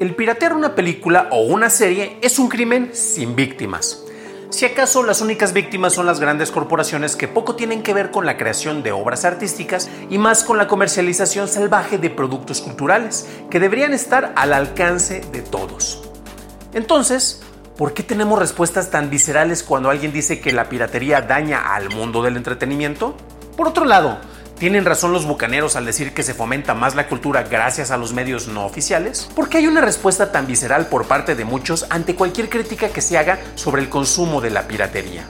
El piratear una película o una serie es un crimen sin víctimas. Si acaso las únicas víctimas son las grandes corporaciones que poco tienen que ver con la creación de obras artísticas y más con la comercialización salvaje de productos culturales, que deberían estar al alcance de todos. Entonces, ¿por qué tenemos respuestas tan viscerales cuando alguien dice que la piratería daña al mundo del entretenimiento? Por otro lado, ¿Tienen razón los bucaneros al decir que se fomenta más la cultura gracias a los medios no oficiales? ¿Por qué hay una respuesta tan visceral por parte de muchos ante cualquier crítica que se haga sobre el consumo de la piratería?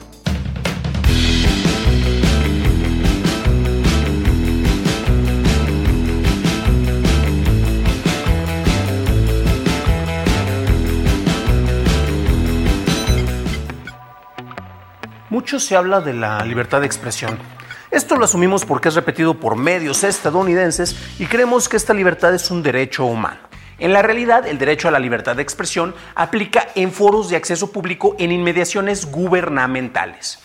Mucho se habla de la libertad de expresión, esto lo asumimos porque es repetido por medios estadounidenses y creemos que esta libertad es un derecho humano. En la realidad, el derecho a la libertad de expresión aplica en foros de acceso público en inmediaciones gubernamentales.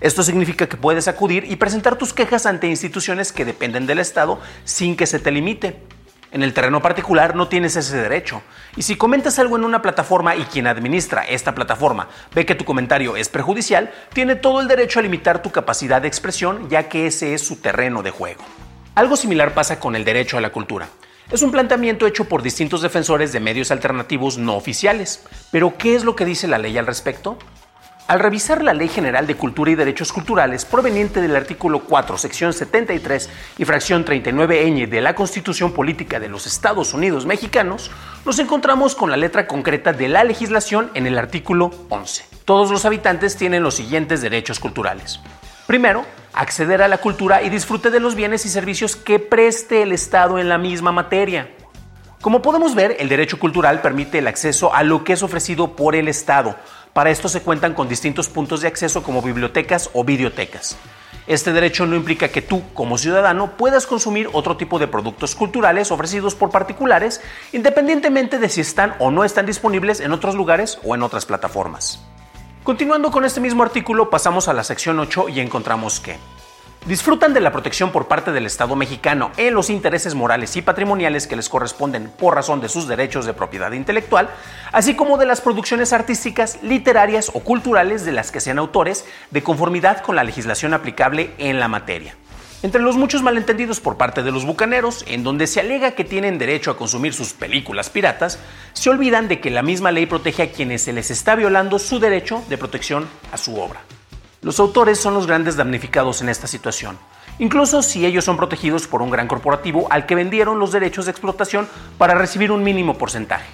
Esto significa que puedes acudir y presentar tus quejas ante instituciones que dependen del Estado sin que se te limite. En el terreno particular no tienes ese derecho. Y si comentas algo en una plataforma y quien administra esta plataforma ve que tu comentario es perjudicial, tiene todo el derecho a limitar tu capacidad de expresión ya que ese es su terreno de juego. Algo similar pasa con el derecho a la cultura. Es un planteamiento hecho por distintos defensores de medios alternativos no oficiales. Pero ¿qué es lo que dice la ley al respecto? Al revisar la Ley General de Cultura y Derechos Culturales proveniente del artículo 4, sección 73 y fracción 39ñ de la Constitución Política de los Estados Unidos Mexicanos, nos encontramos con la letra concreta de la legislación en el artículo 11. Todos los habitantes tienen los siguientes derechos culturales. Primero, acceder a la cultura y disfrute de los bienes y servicios que preste el Estado en la misma materia. Como podemos ver, el derecho cultural permite el acceso a lo que es ofrecido por el Estado, para esto se cuentan con distintos puntos de acceso como bibliotecas o videotecas. Este derecho no implica que tú, como ciudadano, puedas consumir otro tipo de productos culturales ofrecidos por particulares, independientemente de si están o no están disponibles en otros lugares o en otras plataformas. Continuando con este mismo artículo, pasamos a la sección 8 y encontramos que disfrutan de la protección por parte del Estado mexicano en los intereses morales y patrimoniales que les corresponden por razón de sus derechos de propiedad intelectual, así como de las producciones artísticas, literarias o culturales de las que sean autores, de conformidad con la legislación aplicable en la materia. Entre los muchos malentendidos por parte de los bucaneros, en donde se alega que tienen derecho a consumir sus películas piratas, se olvidan de que la misma ley protege a quienes se les está violando su derecho de protección a su obra. Los autores son los grandes damnificados en esta situación, incluso si ellos son protegidos por un gran corporativo al que vendieron los derechos de explotación para recibir un mínimo porcentaje.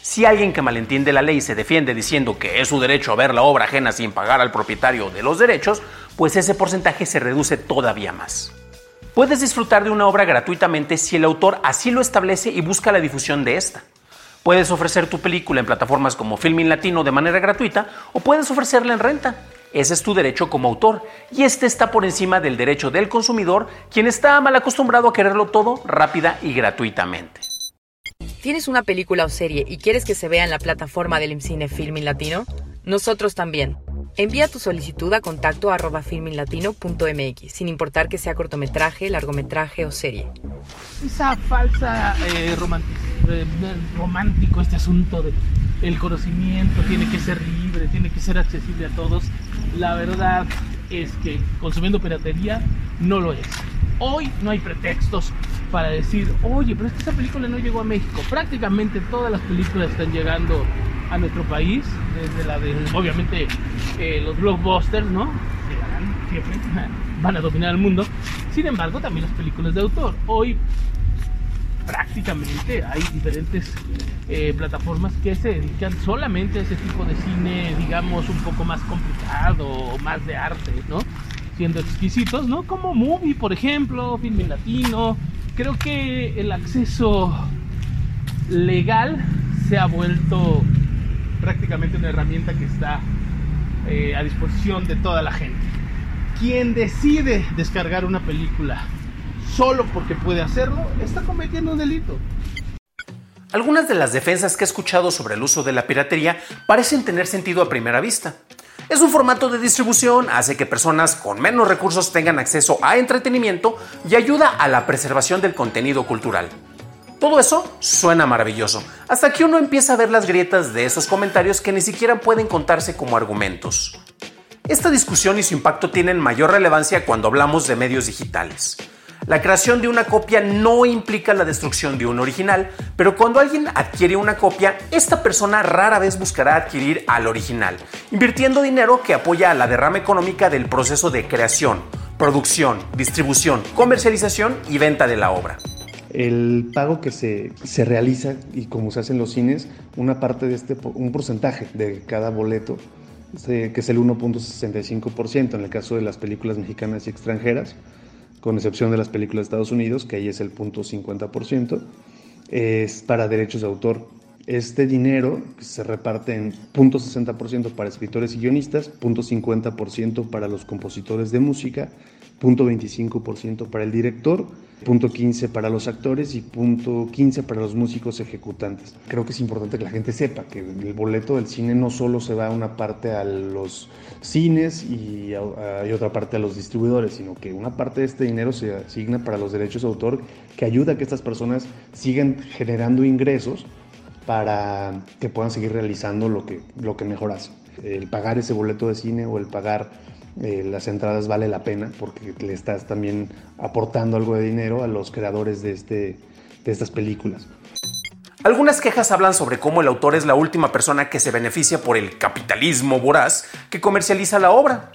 Si alguien que malentiende la ley se defiende diciendo que es su derecho a ver la obra ajena sin pagar al propietario de los derechos, pues ese porcentaje se reduce todavía más. Puedes disfrutar de una obra gratuitamente si el autor así lo establece y busca la difusión de esta. Puedes ofrecer tu película en plataformas como Filmin Latino de manera gratuita o puedes ofrecerla en renta. Ese es tu derecho como autor y este está por encima del derecho del consumidor, quien está mal acostumbrado a quererlo todo rápida y gratuitamente. ¿Tienes una película o serie y quieres que se vea en la plataforma del IMCINE Filmin Latino? Nosotros también. Envía tu solicitud a contacto arroba filminlatino.mx, sin importar que sea cortometraje, largometraje o serie. Esa falsa eh, eh, romántico este asunto de el conocimiento tiene que ser libre, tiene que ser accesible a todos. La verdad es que consumiendo piratería no lo es. Hoy no hay pretextos para decir, oye, pero es que esa película no llegó a México. Prácticamente todas las películas están llegando a nuestro país, desde la de, obviamente, eh, los blockbusters, ¿no? Llegarán siempre, van a dominar el mundo. Sin embargo, también las películas de autor. Hoy prácticamente hay diferentes eh, plataformas que se dedican solamente a ese tipo de cine, digamos, un poco más complicado más de arte, ¿no? Siendo exquisitos, ¿no? Como Movie, por ejemplo, Filme Latino. Creo que el acceso legal se ha vuelto prácticamente una herramienta que está eh, a disposición de toda la gente. Quien decide descargar una película solo porque puede hacerlo, está cometiendo un delito. Algunas de las defensas que he escuchado sobre el uso de la piratería parecen tener sentido a primera vista. Es un formato de distribución, hace que personas con menos recursos tengan acceso a entretenimiento y ayuda a la preservación del contenido cultural. Todo eso suena maravilloso, hasta que uno empieza a ver las grietas de esos comentarios que ni siquiera pueden contarse como argumentos. Esta discusión y su impacto tienen mayor relevancia cuando hablamos de medios digitales. La creación de una copia no implica la destrucción de un original, pero cuando alguien adquiere una copia, esta persona rara vez buscará adquirir al original, invirtiendo dinero que apoya a la derrama económica del proceso de creación, producción, distribución, comercialización y venta de la obra. El pago que se, se realiza y como se hace en los cines, una parte de este, un porcentaje de cada boleto, que es el 1.65% en el caso de las películas mexicanas y extranjeras, con excepción de las películas de Estados Unidos, que ahí es el punto 50%, es para derechos de autor. Este dinero se reparte en punto 60% para escritores y guionistas, punto 50% para los compositores de música, punto 25% para el director, punto 15 para los actores y punto 15 para los músicos ejecutantes. Creo que es importante que la gente sepa que el boleto del cine no solo se va una parte a los cines y hay otra parte a los distribuidores, sino que una parte de este dinero se asigna para los derechos de autor que ayuda a que estas personas sigan generando ingresos para que puedan seguir realizando lo que, lo que mejor hacen. El pagar ese boleto de cine o el pagar eh, las entradas vale la pena porque le estás también aportando algo de dinero a los creadores de, este, de estas películas. Algunas quejas hablan sobre cómo el autor es la última persona que se beneficia por el capitalismo voraz que comercializa la obra.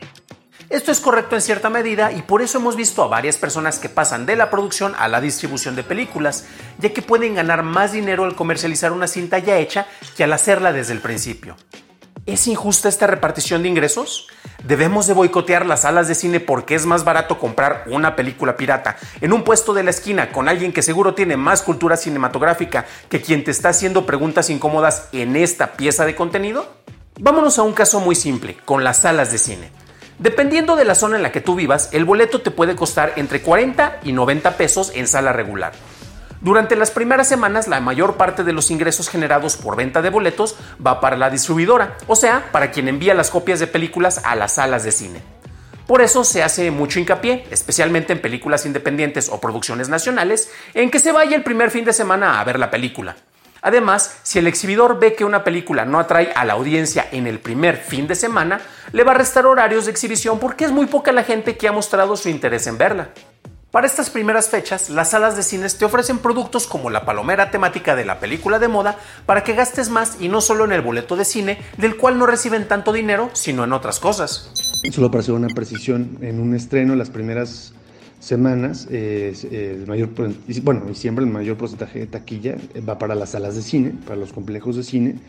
Esto es correcto en cierta medida y por eso hemos visto a varias personas que pasan de la producción a la distribución de películas, ya que pueden ganar más dinero al comercializar una cinta ya hecha que al hacerla desde el principio. ¿Es injusta esta repartición de ingresos? ¿Debemos de boicotear las salas de cine porque es más barato comprar una película pirata en un puesto de la esquina con alguien que seguro tiene más cultura cinematográfica que quien te está haciendo preguntas incómodas en esta pieza de contenido? Vámonos a un caso muy simple, con las salas de cine. Dependiendo de la zona en la que tú vivas, el boleto te puede costar entre 40 y 90 pesos en sala regular. Durante las primeras semanas, la mayor parte de los ingresos generados por venta de boletos va para la distribuidora, o sea, para quien envía las copias de películas a las salas de cine. Por eso se hace mucho hincapié, especialmente en películas independientes o producciones nacionales, en que se vaya el primer fin de semana a ver la película. Además, si el exhibidor ve que una película no atrae a la audiencia en el primer fin de semana, le va a restar horarios de exhibición porque es muy poca la gente que ha mostrado su interés en verla. Para estas primeras fechas, las salas de cines te ofrecen productos como la palomera temática de la película de moda para que gastes más y no solo en el boleto de cine, del cual no reciben tanto dinero, sino en otras cosas. Solo para hacer una precisión, en un estreno, las primeras semanas, eh, el mayor, bueno, siempre el mayor porcentaje de taquilla va para las salas de cine, para los complejos de cine,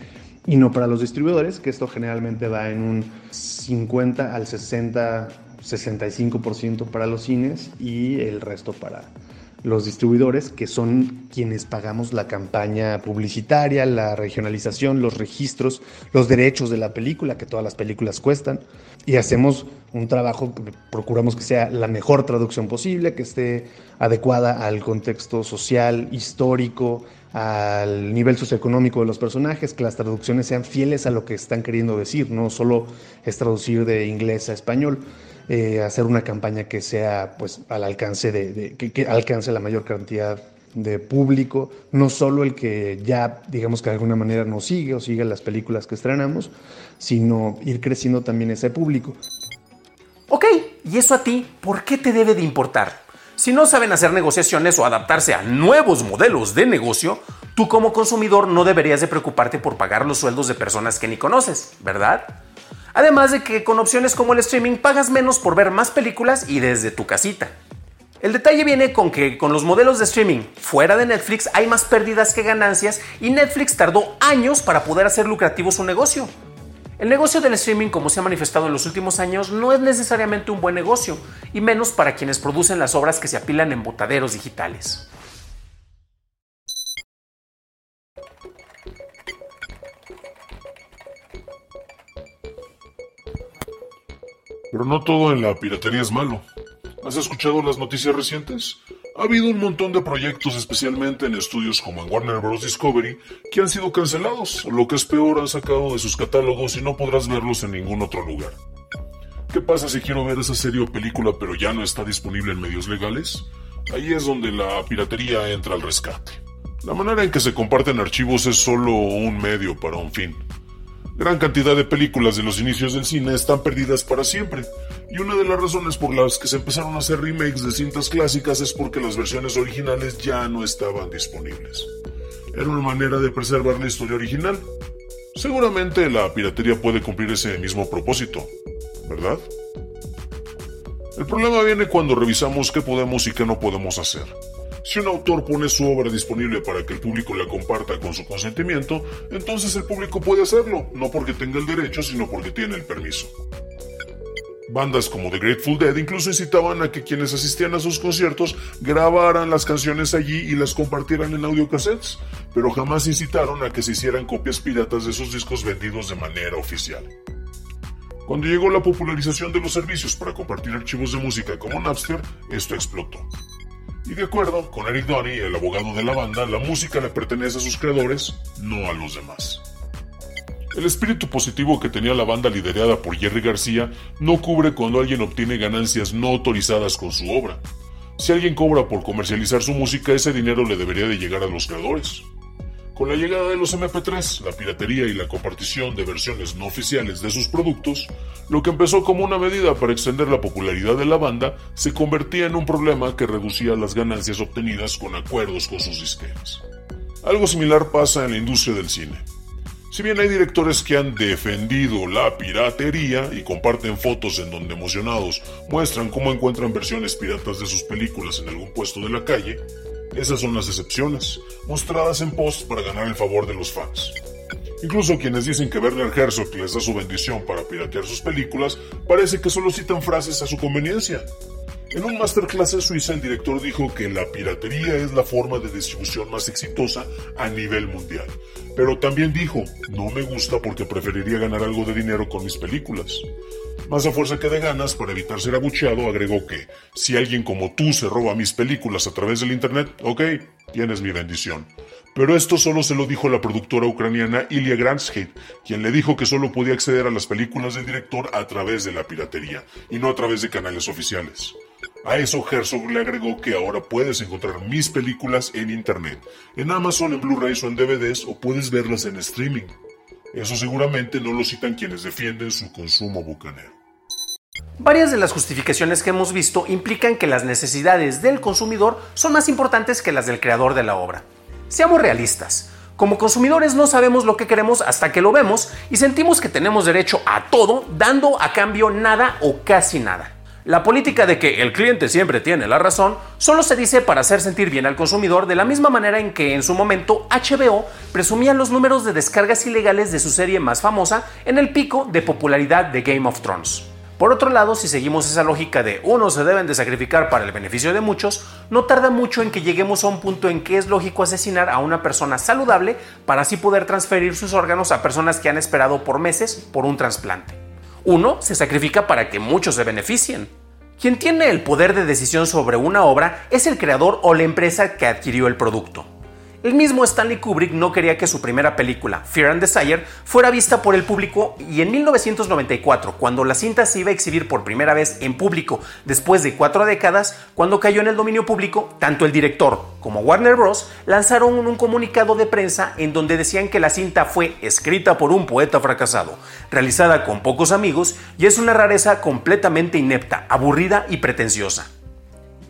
y no para los distribuidores, que esto generalmente va en un 50 al 60 65% para los cines y el resto para los distribuidores, que son quienes pagamos la campaña publicitaria, la regionalización, los registros, los derechos de la película, que todas las películas cuestan, y hacemos un trabajo procuramos que sea la mejor traducción posible, que esté adecuada al contexto social, histórico, al nivel socioeconómico de los personajes, que las traducciones sean fieles a lo que están queriendo decir, no solo es traducir de inglés a español. Eh, hacer una campaña que sea pues al alcance de, que, alcance la mayor cantidad de público, no solo el que ya digamos que de alguna manera nos sigue o sigue las películas que estrenamos, sino ir creciendo también ese público. Ok, ¿y eso a ti por qué te debe de importar? Si no saben hacer negociaciones o adaptarse a nuevos modelos de negocio, tú como consumidor no deberías de preocuparte por pagar los sueldos de personas que ni conoces, ¿verdad? Además de que con opciones como el streaming pagas menos por ver más películas y desde tu casita. El detalle viene con que con los modelos de streaming fuera de Netflix hay más pérdidas que ganancias y Netflix tardó años para poder hacer lucrativo su negocio. El negocio del streaming, como se ha manifestado en los últimos años, no es necesariamente un buen negocio, y menos para quienes producen las obras que se apilan en botaderos digitales. Pero no todo en la piratería es malo. ¿Has escuchado las noticias recientes? Ha habido un montón de proyectos, especialmente en estudios como en Warner Bros. Discovery, que han sido cancelados, o lo que es peor, han sacado de sus catálogos y no podrás verlos en ningún otro lugar. ¿Qué pasa si quiero ver esa serie o película pero ya no está disponible en medios legales? Ahí es donde la piratería entra al rescate. La manera en que se comparten archivos es solo un medio para un fin. Gran cantidad de películas de los inicios del cine están perdidas para siempre, y una de las razones por las que se empezaron a hacer remakes de cintas clásicas es porque las versiones originales ya no estaban disponibles. Era una manera de preservar la historia original. Seguramente la piratería puede cumplir ese mismo propósito, ¿verdad? El problema viene cuando revisamos qué podemos y qué no podemos hacer. Si un autor pone su obra disponible para que el público la comparta con su consentimiento, entonces el público puede hacerlo, no porque tenga el derecho, sino porque tiene el permiso. Bandas como The Grateful Dead incluso incitaban a que quienes asistían a sus conciertos grabaran las canciones allí y las compartieran en audiocassettes, pero jamás incitaron a que se hicieran copias piratas de sus discos vendidos de manera oficial. Cuando llegó la popularización de los servicios para compartir archivos de música como Napster, esto explotó. Y de acuerdo con Eric Donny, el abogado de la banda, la música le pertenece a sus creadores, no a los demás. El espíritu positivo que tenía la banda liderada por Jerry García no cubre cuando alguien obtiene ganancias no autorizadas con su obra. Si alguien cobra por comercializar su música, ese dinero le debería de llegar a los creadores. Con la llegada de los MP3, la piratería y la compartición de versiones no oficiales de sus productos, lo que empezó como una medida para extender la popularidad de la banda se convertía en un problema que reducía las ganancias obtenidas con acuerdos con sus disqueras. Algo similar pasa en la industria del cine. Si bien hay directores que han defendido la piratería y comparten fotos en donde emocionados muestran cómo encuentran versiones piratas de sus películas en algún puesto de la calle, esas son las excepciones, mostradas en post para ganar el favor de los fans. Incluso quienes dicen que Werner Herzog les da su bendición para piratear sus películas, parece que solo citan frases a su conveniencia. En un masterclass en Suiza, el director dijo que la piratería es la forma de distribución más exitosa a nivel mundial. Pero también dijo, no me gusta porque preferiría ganar algo de dinero con mis películas. Más a fuerza que de ganas, para evitar ser abucheado, agregó que, si alguien como tú se roba mis películas a través del Internet, ok, tienes mi bendición. Pero esto solo se lo dijo la productora ucraniana Ilya Gransheid, quien le dijo que solo podía acceder a las películas del director a través de la piratería, y no a través de canales oficiales. A eso Herzog le agregó que ahora puedes encontrar mis películas en Internet, en Amazon, en Blu-rays o en DVDs, o puedes verlas en streaming. Eso seguramente no lo citan quienes defienden su consumo bucanero. Varias de las justificaciones que hemos visto implican que las necesidades del consumidor son más importantes que las del creador de la obra. Seamos realistas. Como consumidores no sabemos lo que queremos hasta que lo vemos y sentimos que tenemos derecho a todo dando a cambio nada o casi nada. La política de que el cliente siempre tiene la razón solo se dice para hacer sentir bien al consumidor de la misma manera en que en su momento HBO presumía los números de descargas ilegales de su serie más famosa en el pico de popularidad de Game of Thrones. Por otro lado, si seguimos esa lógica de unos se deben de sacrificar para el beneficio de muchos, no tarda mucho en que lleguemos a un punto en que es lógico asesinar a una persona saludable para así poder transferir sus órganos a personas que han esperado por meses por un trasplante. Uno se sacrifica para que muchos se beneficien. Quien tiene el poder de decisión sobre una obra es el creador o la empresa que adquirió el producto. El mismo Stanley Kubrick no quería que su primera película, Fear and Desire, fuera vista por el público y en 1994, cuando la cinta se iba a exhibir por primera vez en público después de cuatro décadas, cuando cayó en el dominio público, tanto el director como Warner Bros. lanzaron un comunicado de prensa en donde decían que la cinta fue escrita por un poeta fracasado, realizada con pocos amigos y es una rareza completamente inepta, aburrida y pretenciosa.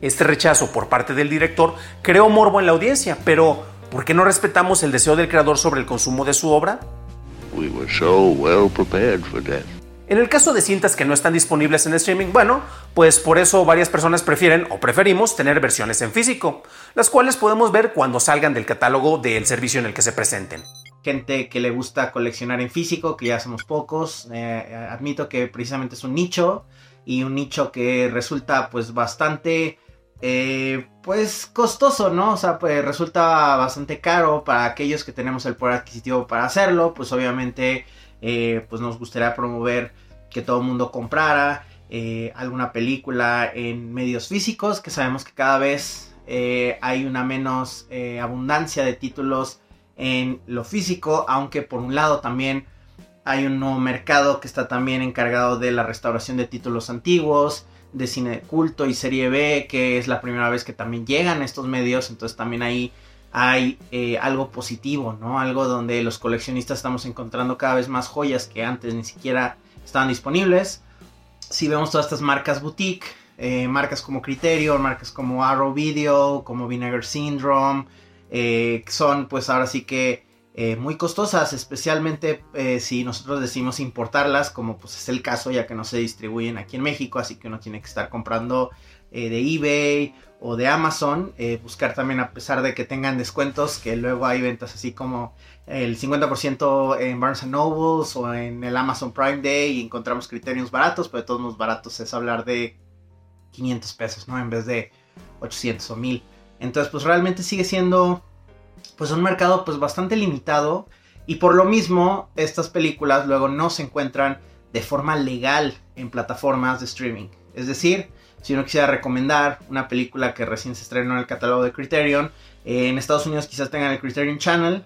Este rechazo por parte del director creó morbo en la audiencia, pero ¿Por qué no respetamos el deseo del creador sobre el consumo de su obra? En el caso de cintas que no están disponibles en streaming, bueno, pues por eso varias personas prefieren o preferimos tener versiones en físico, las cuales podemos ver cuando salgan del catálogo del servicio en el que se presenten. Gente que le gusta coleccionar en físico, que ya somos pocos, eh, admito que precisamente es un nicho y un nicho que resulta pues bastante eh, pues costoso, ¿no? O sea, pues resulta bastante caro para aquellos que tenemos el poder adquisitivo para hacerlo, pues obviamente eh, pues nos gustaría promover que todo el mundo comprara eh, alguna película en medios físicos, que sabemos que cada vez hay una menos abundancia de títulos en lo físico, aunque por un lado también hay un nuevo mercado que está también encargado de la restauración de títulos antiguos, de cine culto y serie B, que es la primera vez que también llegan estos medios, entonces también ahí hay eh, algo positivo, ¿no? Algo donde los coleccionistas estamos encontrando cada vez más joyas que antes ni siquiera estaban disponibles. Si vemos todas estas marcas boutique, eh, marcas como Criterion, marcas como Arrow Video, como Vinegar Syndrome, eh, son pues ahora sí que muy costosas, especialmente si nosotros decimos importarlas, como pues es el caso ya que no se distribuyen aquí en México, así que uno tiene que estar comprando de eBay o de Amazon, eh, buscar también a pesar de que tengan descuentos, que luego hay ventas así como el 50% en Barnes Nobles o en el Amazon Prime Day y encontramos criterios baratos, pero de todos los baratos es hablar de 500 pesos, ¿no? En vez de 800 o 1000. Entonces, pues realmente sigue siendo pues un mercado pues bastante limitado y por lo mismo estas películas luego no se encuentran de forma legal en plataformas de streaming. Es decir, si uno quisiera recomendar una película que recién se estrenó en el catálogo de Criterion, en Estados Unidos quizás tengan el Criterion Channel,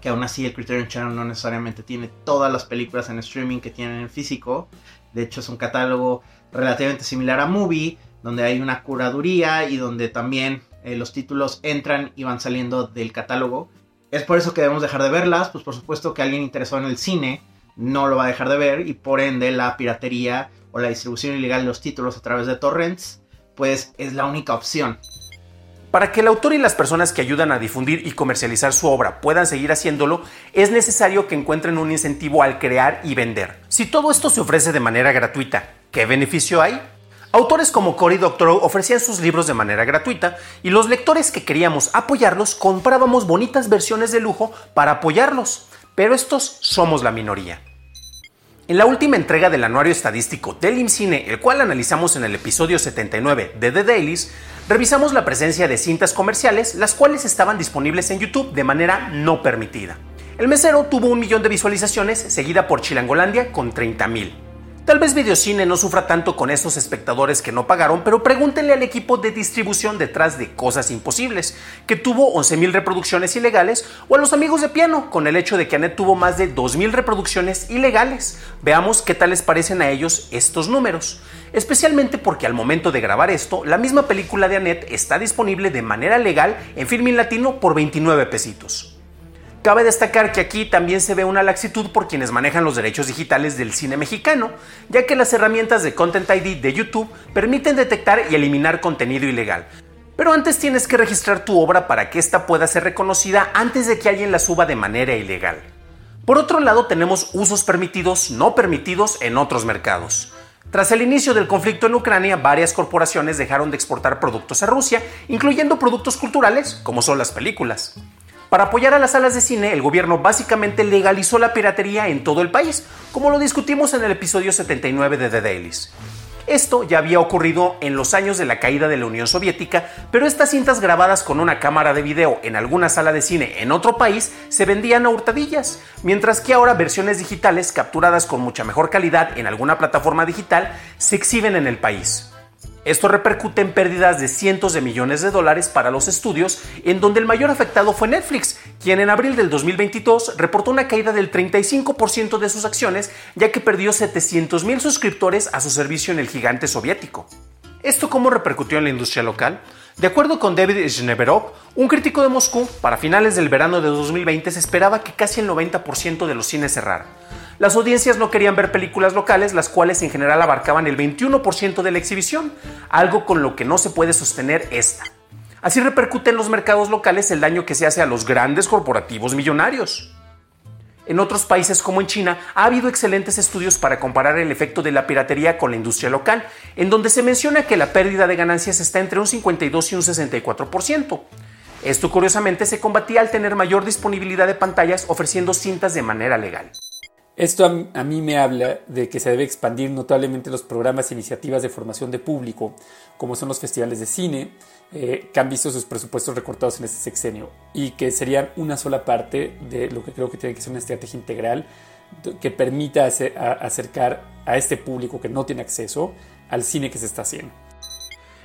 que aún así el Criterion Channel no necesariamente tiene todas las películas en streaming que tienen en físico. De hecho es un catálogo relativamente similar a Movie, donde hay una curaduría y donde también eh, los títulos entran y van saliendo del catálogo. Es por eso que debemos dejar de verlas, pues por supuesto que alguien interesado en el cine no lo va a dejar de ver y por ende la piratería o la distribución ilegal de los títulos a través de torrents, pues es la única opción. Para que el autor y las personas que ayudan a difundir y comercializar su obra puedan seguir haciéndolo, es necesario que encuentren un incentivo al crear y vender. Si todo esto se ofrece de manera gratuita, ¿qué beneficio hay? Autores como Cory Doctorow ofrecían sus libros de manera gratuita y los lectores que queríamos apoyarlos comprábamos bonitas versiones de lujo para apoyarlos, pero estos somos la minoría. En la última entrega del anuario estadístico del IMCINE, el cual analizamos en el episodio 79 de The Dailies, revisamos la presencia de cintas comerciales, las cuales estaban disponibles en YouTube de manera no permitida. El mesero tuvo un millón de visualizaciones, seguida por Chilangolandia con 30.000. Tal vez Videocine no sufra tanto con esos espectadores que no pagaron, pero pregúntenle al equipo de distribución detrás de Cosas Imposibles, que tuvo 11.000 reproducciones ilegales, o a los amigos de piano, con el hecho de que Annette tuvo más de 2.000 reproducciones ilegales. Veamos qué tal les parecen a ellos estos números. Especialmente porque al momento de grabar esto, la misma película de Annette está disponible de manera legal en Filmin Latino por 29 pesitos. Cabe destacar que aquí también se ve una laxitud por quienes manejan los derechos digitales del cine mexicano, ya que las herramientas de Content ID de YouTube permiten detectar y eliminar contenido ilegal. Pero antes tienes que registrar tu obra para que ésta pueda ser reconocida antes de que alguien la suba de manera ilegal. Por otro lado, tenemos usos permitidos no permitidos en otros mercados. Tras el inicio del conflicto en Ucrania, varias corporaciones dejaron de exportar productos a Rusia, incluyendo productos culturales, como son las películas. Para apoyar a las salas de cine, el gobierno básicamente legalizó la piratería en todo el país, como lo discutimos en el episodio 79 de The Dailies. Esto ya había ocurrido en los años de la caída de la Unión Soviética, pero estas cintas grabadas con una cámara de video en alguna sala de cine en otro país se vendían a hurtadillas, mientras que ahora versiones digitales capturadas con mucha mejor calidad en alguna plataforma digital se exhiben en el país. Esto repercute en pérdidas de cientos de millones de dólares para los estudios, en donde el mayor afectado fue Netflix, quien en abril del 2022 reportó una caída del 35% de sus acciones, ya que perdió 700 mil suscriptores a su servicio en el gigante soviético. ¿Esto cómo repercutió en la industria local? De acuerdo con David Shneverov, un crítico de Moscú, para finales del verano de 2020 se esperaba que casi el 90% de los cines cerraran. Las audiencias no querían ver películas locales, las cuales en general abarcaban el 21% de la exhibición, algo con lo que no se puede sostener esta. Así repercute en los mercados locales el daño que se hace a los grandes corporativos millonarios. En otros países como en China ha habido excelentes estudios para comparar el efecto de la piratería con la industria local, en donde se menciona que la pérdida de ganancias está entre un 52 y un 64%. Esto curiosamente se combatía al tener mayor disponibilidad de pantallas ofreciendo cintas de manera legal. Esto a, mí me habla de que se debe expandir notablemente los programas e iniciativas de formación de público, como son los festivales de cine, eh, que han visto sus presupuestos recortados en este sexenio y que serían una sola parte de lo que creo que tiene que ser una estrategia integral que permita acercar a este público que no tiene acceso al cine que se está haciendo.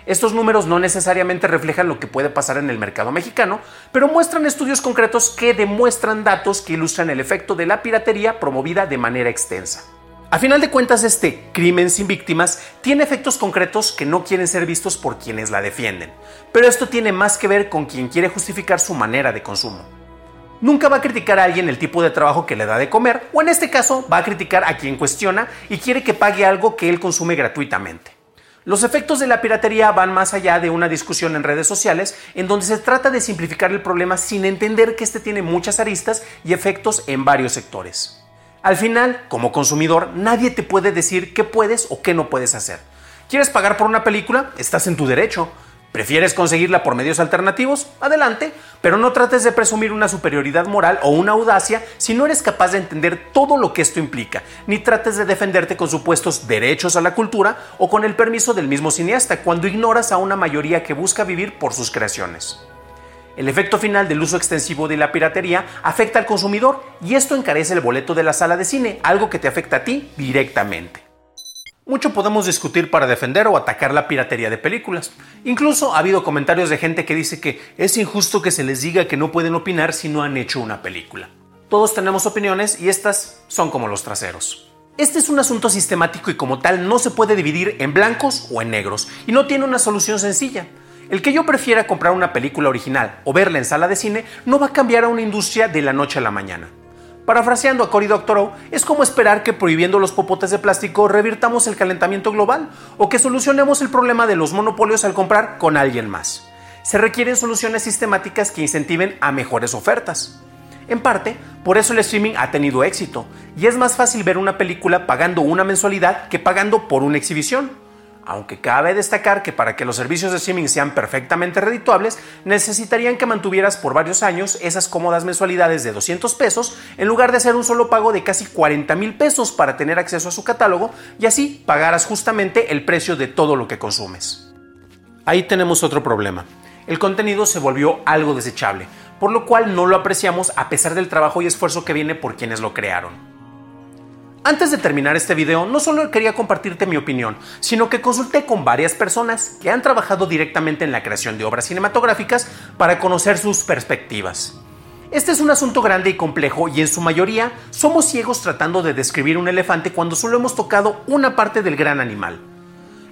Estos números no necesariamente reflejan lo que puede pasar en el mercado mexicano, pero muestran estudios concretos que demuestran datos que ilustran el efecto de la piratería promovida de manera extensa. A final de cuentas, este crimen sin víctimas tiene efectos concretos que no quieren ser vistos por quienes la defienden, pero esto tiene más que ver con quien quiere justificar su manera de consumo. Nunca va a criticar a alguien el tipo de trabajo que le da de comer, o en este caso va a criticar a quien cuestiona y quiere que pague algo que él consume gratuitamente. Los efectos de la piratería van más allá de una discusión en redes sociales en donde se trata de simplificar el problema sin entender que este tiene muchas aristas y efectos en varios sectores. Al final, como consumidor, nadie te puede decir qué puedes o qué no puedes hacer. ¿Quieres pagar por una película? Estás en tu derecho. ¿Prefieres conseguirla por medios alternativos? Adelante, pero no trates de presumir una superioridad moral o una audacia si no eres capaz de entender todo lo que esto implica, ni trates de defenderte con supuestos derechos a la cultura o con el permiso del mismo cineasta cuando ignoras a una mayoría que busca vivir por sus creaciones. El efecto final del uso extensivo de la piratería afecta al consumidor y esto encarece el boleto de la sala de cine, algo que te afecta a ti directamente. Mucho podemos discutir para defender o atacar la piratería de películas. Incluso ha habido comentarios de gente que dice que es injusto que se les diga que no pueden opinar si no han hecho una película. Todos tenemos opiniones y estas son como los traseros. Este es un asunto sistemático y como tal no se puede dividir en blancos o en negros y no tiene una solución sencilla. El que yo prefiera comprar una película original o verla en sala de cine no va a cambiar a una industria de la noche a la mañana. Parafraseando a Cory Doctorow, es como esperar que prohibiendo los popotes de plástico revirtamos el calentamiento global o que solucionemos el problema de los monopolios al comprar con alguien más. Se requieren soluciones sistemáticas que incentiven a mejores ofertas. En parte, por eso el streaming ha tenido éxito, y es más fácil ver una película pagando una mensualidad que pagando por una exhibición aunque cabe destacar que para que los servicios de streaming sean perfectamente redituables, necesitarían que mantuvieras por varios años esas cómodas mensualidades de 200 pesos en lugar de hacer un solo pago de casi 40 mil pesos para tener acceso a su catálogo y así pagaras justamente el precio de todo lo que consumes. Ahí tenemos otro problema. El contenido se volvió algo desechable, por lo cual no lo apreciamos a pesar del trabajo y esfuerzo que viene por quienes lo crearon. Antes de terminar este video, no solo quería compartirte mi opinión, sino que consulté con varias personas que han trabajado directamente en la creación de obras cinematográficas para conocer sus perspectivas. Este es un asunto grande y complejo y en su mayoría somos ciegos tratando de describir un elefante cuando solo hemos tocado una parte del gran animal.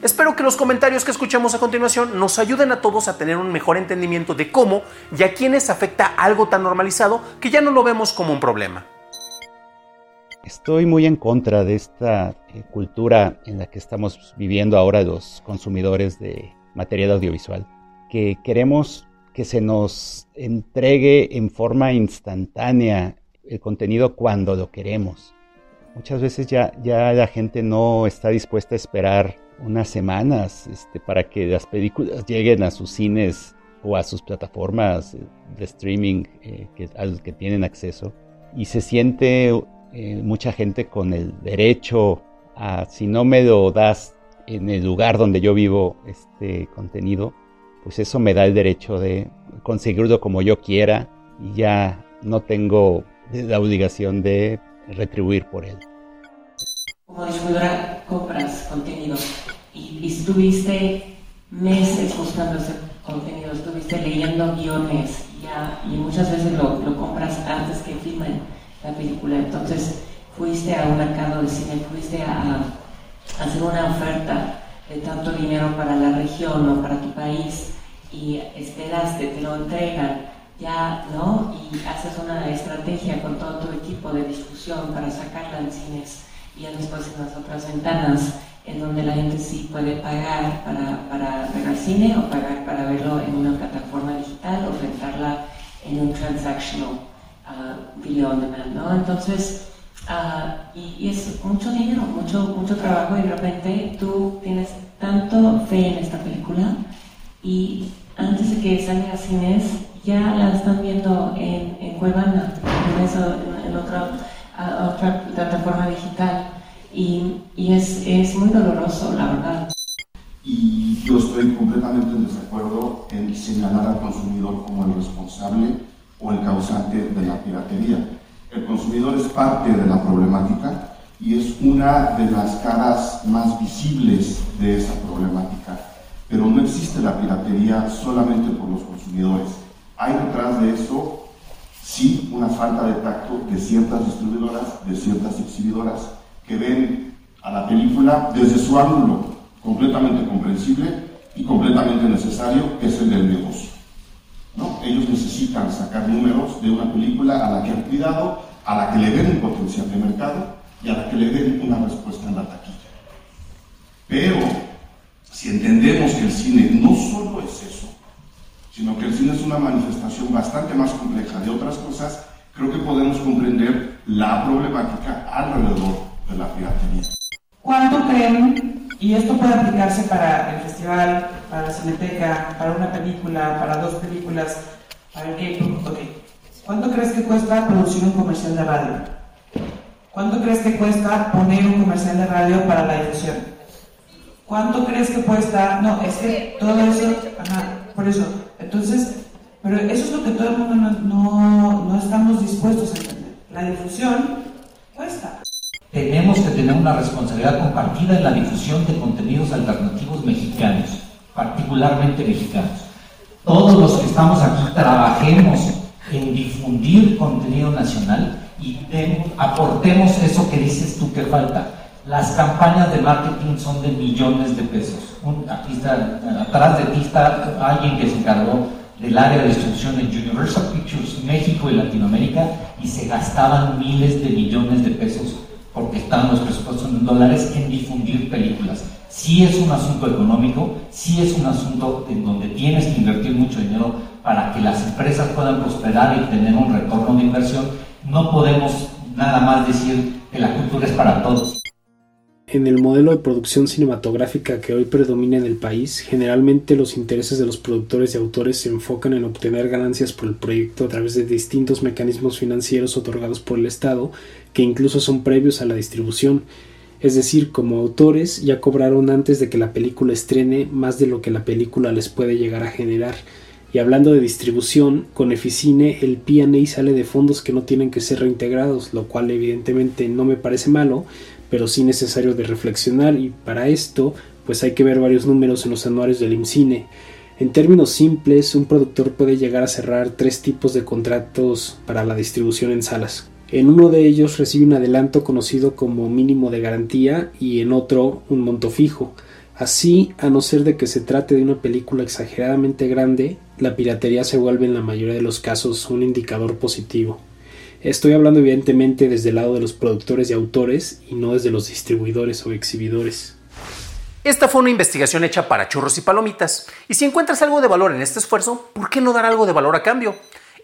Espero que los comentarios que escuchemos a continuación nos ayuden a todos a tener un mejor entendimiento de cómo y a quienes afecta algo tan normalizado que ya no lo vemos como un problema. Estoy muy en contra de esta eh, cultura en la que estamos viviendo ahora los consumidores de material audiovisual, que queremos que se nos entregue en forma instantánea el contenido cuando lo queremos. Muchas veces ya, ya la gente no está dispuesta a esperar unas semanas este, para que las películas lleguen a sus cines o a sus plataformas de streaming eh, que, al que tienen acceso y se siente eh, mucha gente con el derecho a, si no me lo das en el lugar donde yo vivo este contenido, pues eso me da el derecho de conseguirlo como yo quiera y ya no tengo la obligación de retribuir por él. Como distribuidora compras contenido y, estuviste meses buscando ese contenido, estuviste leyendo guiones ya, y muchas veces lo, lo compras antes que filmen la película. Entonces fuiste a un mercado de cine, fuiste a, hacer una oferta de tanto dinero para la región o para tu país y esperaste, te lo entregan ya, ¿no? Y haces una estrategia con todo tu equipo de discusión para sacarla en cines y ya después en las otras ventanas en donde la gente sí puede pagar para, para ver al cine o pagar para verlo en una plataforma digital o rentarla en un transactional video on demand, ¿no? Entonces, ah, y, es mucho dinero, mucho, mucho trabajo y de repente tú tienes tanto fe en esta película y antes de que salga a cines ya la están viendo en, en Cuevana, en, eso, en, otra, otra plataforma digital y, y es, es muy doloroso, la verdad y yo estoy completamente en desacuerdo en señalar al consumidor como el responsable o el causante de la piratería. El consumidor es parte de la problemática y es una de las caras más visibles de esa problemática. Pero no existe la piratería solamente por los consumidores. Hay detrás de eso, sí, una falta de tacto de ciertas distribuidoras, de ciertas exhibidoras, que ven a la película desde su ángulo, completamente comprensible y completamente necesario, que es el del negocio. ¿No? Ellos necesitan sacar números de una película a la que han cuidado, a la que le den un potencial de mercado y a la que le den una respuesta en la taquilla. Pero si entendemos que el cine no solo es eso, sino que el cine es una manifestación bastante más compleja de otras cosas, creo que podemos comprender la problemática alrededor de la piratería. ¿Cuánto creen y esto puede aplicarse para el festival, para la cineteca, para una película, para dos películas, para el K-pop. ¿Cuánto crees que cuesta producir un comercial de radio? ¿Cuánto crees que cuesta poner un comercial de radio para la difusión? ¿Cuánto crees que cuesta? No, es que todo eso, ajá, por eso. Entonces, pero eso es lo que todo el mundo no, no, no estamos dispuestos a entender. La difusión cuesta. Tenemos que tener una responsabilidad compartida en la difusión de contenidos alternativos mexicanos, particularmente mexicanos. Todos los que estamos aquí trabajemos en difundir contenido nacional y aportemos eso que dices tú que falta. Las campañas de marketing son de millones de pesos. aquí está, atrás de ti está alguien que se encargó del área de distribución en Universal Pictures México y Latinoamérica y se gastaban miles de millones de pesos porque están los presupuestos en dólares, en difundir películas. Sí es un asunto económico, sí es un asunto en donde tienes que invertir mucho dinero para que las empresas puedan prosperar y tener un retorno de inversión. No podemos nada más decir que la cultura es para todos. En el modelo de producción cinematográfica que hoy predomina en el país, generalmente los intereses de los productores y autores se enfocan en obtener ganancias por el proyecto a través de distintos mecanismos financieros otorgados por el Estado, que incluso son previos a la distribución. Es decir, como autores ya cobraron antes de que la película estrene más de lo que la película les puede llegar a generar. Y hablando de distribución, con Eficine el P&A sale de fondos que no tienen que ser reintegrados, lo cual evidentemente no me parece malo, pero sí necesario de reflexionar y para esto pues hay que ver varios números en los anuarios del IMCINE. En términos simples, un productor puede llegar a cerrar tres tipos de contratos para la distribución en salas. En uno de ellos recibe un adelanto conocido como mínimo de garantía y en otro un monto fijo. Así, a no ser de que se trate de una película exageradamente grande, la piratería se vuelve en la mayoría de los casos un indicador positivo. Estoy hablando evidentemente desde el lado de los productores y autores y no desde los distribuidores o exhibidores. Esta fue una investigación hecha para churros y palomitas. Y si encuentras algo de valor en este esfuerzo, ¿por qué no dar algo de valor a cambio?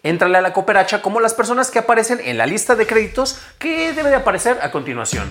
Éntrale a la cooperacha como las personas que aparecen en la lista de créditos que debe de aparecer a continuación.